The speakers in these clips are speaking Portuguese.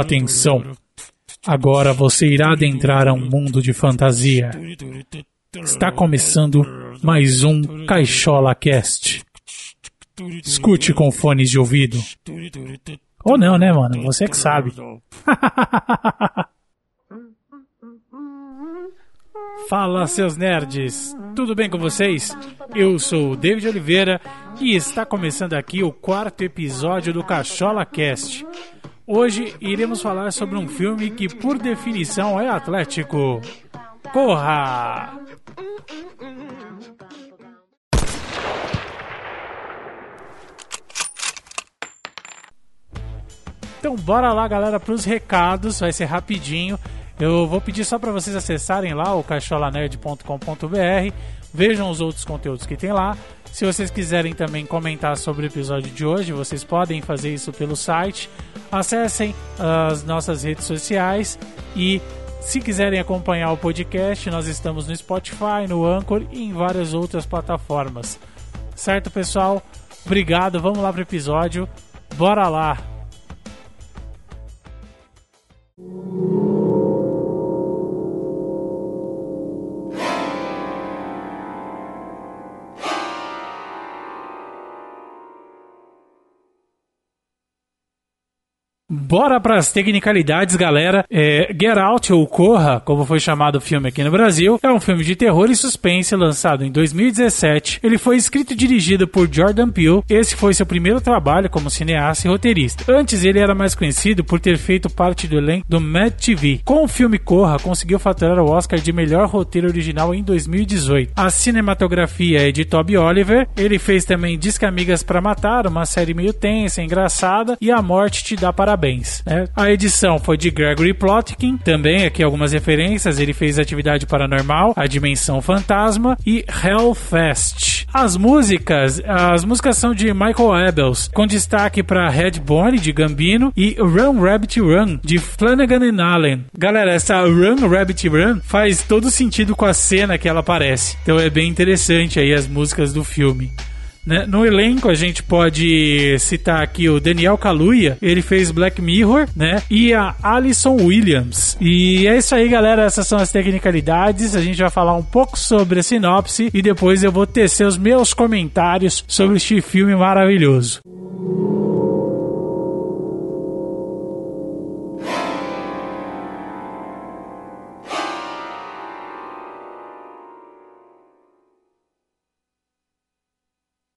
Atenção! Agora você irá adentrar a um mundo de fantasia. Está começando mais um Caixola Cast. Escute com fones de ouvido. Ou não, né, mano? Você que sabe. Fala, seus nerds! Tudo bem com vocês? Eu sou o David Oliveira e está começando aqui o quarto episódio do Cachola Cast. Hoje iremos falar sobre um filme que, por definição, é atlético. Corra! Então, bora lá, galera, para os recados. Vai ser rapidinho. Eu vou pedir só para vocês acessarem lá o cacholanerd.com.br, vejam os outros conteúdos que tem lá. Se vocês quiserem também comentar sobre o episódio de hoje, vocês podem fazer isso pelo site. Acessem as nossas redes sociais e se quiserem acompanhar o podcast, nós estamos no Spotify, no Anchor e em várias outras plataformas. Certo, pessoal? Obrigado, vamos lá pro episódio. Bora lá! Bora para as tecnicalidades, galera. É, Get Out ou Corra, como foi chamado o filme aqui no Brasil, é um filme de terror e suspense lançado em 2017. Ele foi escrito e dirigido por Jordan Peele. Esse foi seu primeiro trabalho como cineasta e roteirista. Antes, ele era mais conhecido por ter feito parte do elenco do Mad TV. Com o filme Corra, conseguiu faturar o Oscar de melhor roteiro original em 2018. A cinematografia é de Toby Oliver. Ele fez também Disque Amigas para Matar, uma série meio tensa, engraçada, e A Morte Te Dá Parabéns parabéns. Né? A edição foi de Gregory Plotkin, também aqui algumas referências. Ele fez Atividade Paranormal, A Dimensão Fantasma e Hellfest. As músicas, as músicas são de Michael Abels, com destaque para Headbone de Gambino e Run Rabbit Run de Flanagan and Allen. Galera, essa Run Rabbit Run faz todo sentido com a cena que ela aparece. Então é bem interessante aí as músicas do filme. Né? No elenco a gente pode citar aqui o Daniel Kaluuya, ele fez Black Mirror, né? E a Alison Williams. E é isso aí, galera. Essas são as tecnicalidades. A gente vai falar um pouco sobre a sinopse e depois eu vou tecer os meus comentários sobre este filme maravilhoso.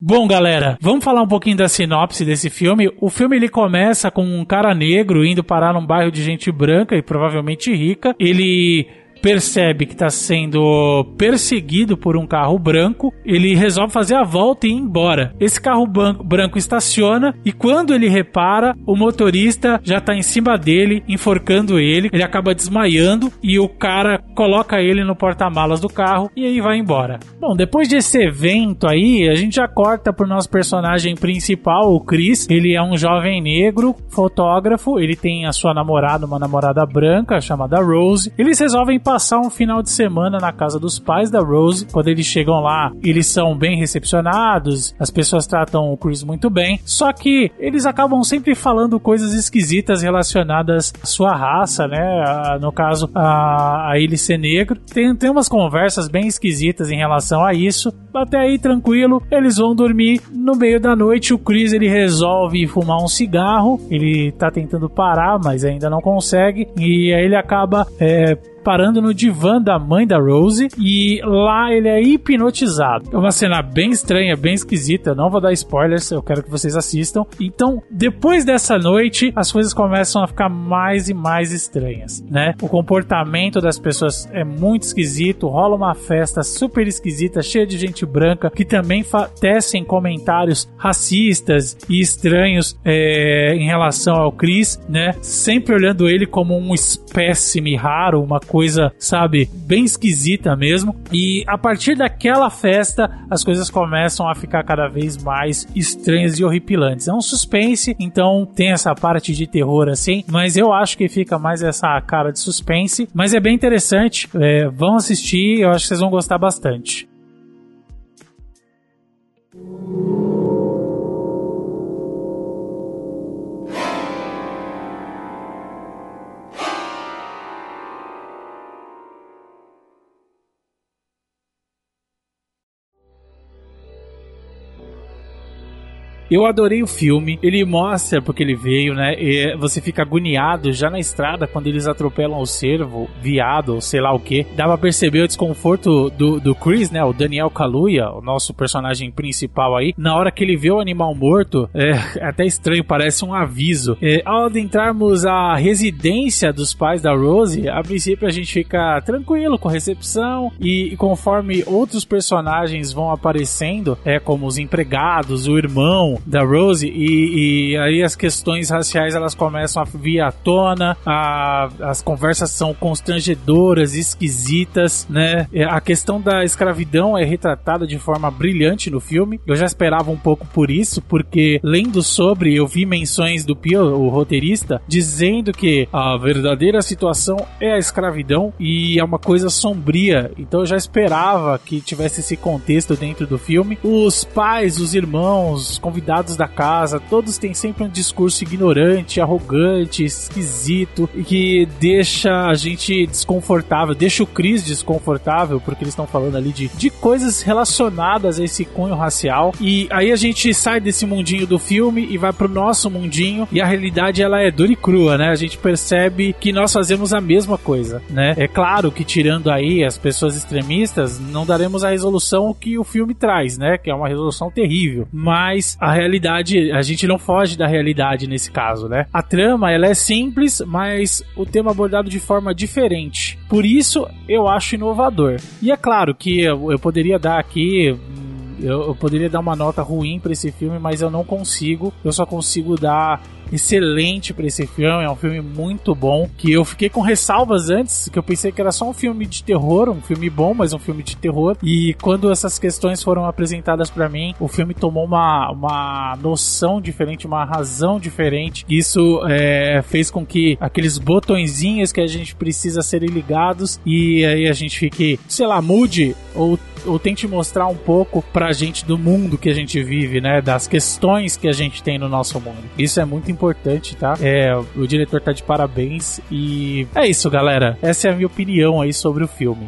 Bom, galera, vamos falar um pouquinho da sinopse desse filme. O filme ele começa com um cara negro indo parar num bairro de gente branca e provavelmente rica. Ele percebe que está sendo perseguido por um carro branco, ele resolve fazer a volta e ir embora. Esse carro branco estaciona e quando ele repara, o motorista já está em cima dele, enforcando ele. Ele acaba desmaiando e o cara coloca ele no porta-malas do carro e aí vai embora. Bom, depois desse evento aí, a gente já corta pro nosso personagem principal, o Chris. Ele é um jovem negro, fotógrafo, ele tem a sua namorada, uma namorada branca chamada Rose. Eles resolvem passar passar um final de semana na casa dos pais da Rose. Quando eles chegam lá, eles são bem recepcionados, as pessoas tratam o Chris muito bem. Só que eles acabam sempre falando coisas esquisitas relacionadas à sua raça, né? No caso, a, a ele ser negro. Tem, tem umas conversas bem esquisitas em relação a isso. Até aí, tranquilo, eles vão dormir. No meio da noite, o Chris ele resolve fumar um cigarro. Ele tá tentando parar, mas ainda não consegue. E aí ele acaba é, parando no divã da mãe da Rose e lá ele é hipnotizado. É uma cena bem estranha, bem esquisita. Eu não vou dar spoilers, eu quero que vocês assistam. Então, depois dessa noite, as coisas começam a ficar mais e mais estranhas, né? O comportamento das pessoas é muito esquisito, rola uma festa super esquisita, cheia de gente branca que também tecem comentários racistas e estranhos é, em relação ao Chris, né? Sempre olhando ele como um espécime raro, uma coisa coisa, sabe, bem esquisita mesmo. E a partir daquela festa, as coisas começam a ficar cada vez mais estranhas e horripilantes. É um suspense, então tem essa parte de terror assim, mas eu acho que fica mais essa cara de suspense. Mas é bem interessante, é, vão assistir, eu acho que vocês vão gostar bastante. Eu adorei o filme. Ele mostra porque ele veio, né? E você fica agoniado já na estrada quando eles atropelam o cervo, viado, ou sei lá o que. Dá pra perceber o desconforto do, do Chris, né? O Daniel Kaluuya, o nosso personagem principal aí. Na hora que ele vê o animal morto, é, é até estranho, parece um aviso. É, ao adentrarmos a residência dos pais da Rose, a princípio a gente fica tranquilo com a recepção e, e conforme outros personagens vão aparecendo, é como os empregados, o irmão da Rose e, e aí as questões raciais elas começam a vir à tona, a, as conversas são constrangedoras, esquisitas, né? É, a questão da escravidão é retratada de forma brilhante no filme. Eu já esperava um pouco por isso, porque lendo sobre, eu vi menções do Pio, o roteirista, dizendo que a verdadeira situação é a escravidão e é uma coisa sombria. Então eu já esperava que tivesse esse contexto dentro do filme. Os pais, os irmãos, convidados da casa, todos têm sempre um discurso ignorante, arrogante, esquisito e que deixa a gente desconfortável, deixa o Chris desconfortável, porque eles estão falando ali de, de coisas relacionadas a esse cunho racial. E aí a gente sai desse mundinho do filme e vai pro nosso mundinho e a realidade ela é dura e crua, né? A gente percebe que nós fazemos a mesma coisa, né? É claro que tirando aí as pessoas extremistas, não daremos a resolução que o filme traz, né? Que é uma resolução terrível. Mas a realidade, a gente não foge da realidade nesse caso, né? A trama, ela é simples, mas o tema abordado de forma diferente. Por isso, eu acho inovador. E é claro que eu, eu poderia dar aqui eu, eu, poderia dar uma nota ruim para esse filme, mas eu não consigo. Eu só consigo dar excelente para esse filme. É um filme muito bom. Que eu fiquei com ressalvas antes, que eu pensei que era só um filme de terror, um filme bom, mas um filme de terror. E quando essas questões foram apresentadas para mim, o filme tomou uma, uma noção diferente, uma razão diferente. Isso é, fez com que aqueles botõezinhos que a gente precisa serem ligados e aí a gente fique, sei lá, mude ou ou tente mostrar um pouco pra gente do mundo que a gente vive, né? Das questões que a gente tem no nosso mundo. Isso é muito importante, tá? É, o diretor tá de parabéns e é isso, galera. Essa é a minha opinião aí sobre o filme.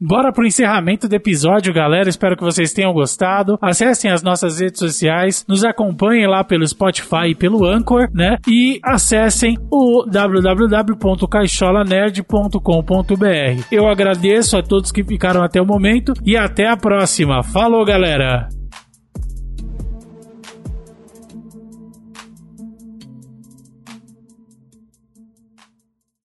Bora pro encerramento do episódio, galera. Espero que vocês tenham gostado. Acessem as nossas redes sociais, nos acompanhem lá pelo Spotify e pelo Anchor, né? E acessem o www.caixolanerd.com.br. Eu agradeço a todos que ficaram até o momento e até a próxima. Falou, galera!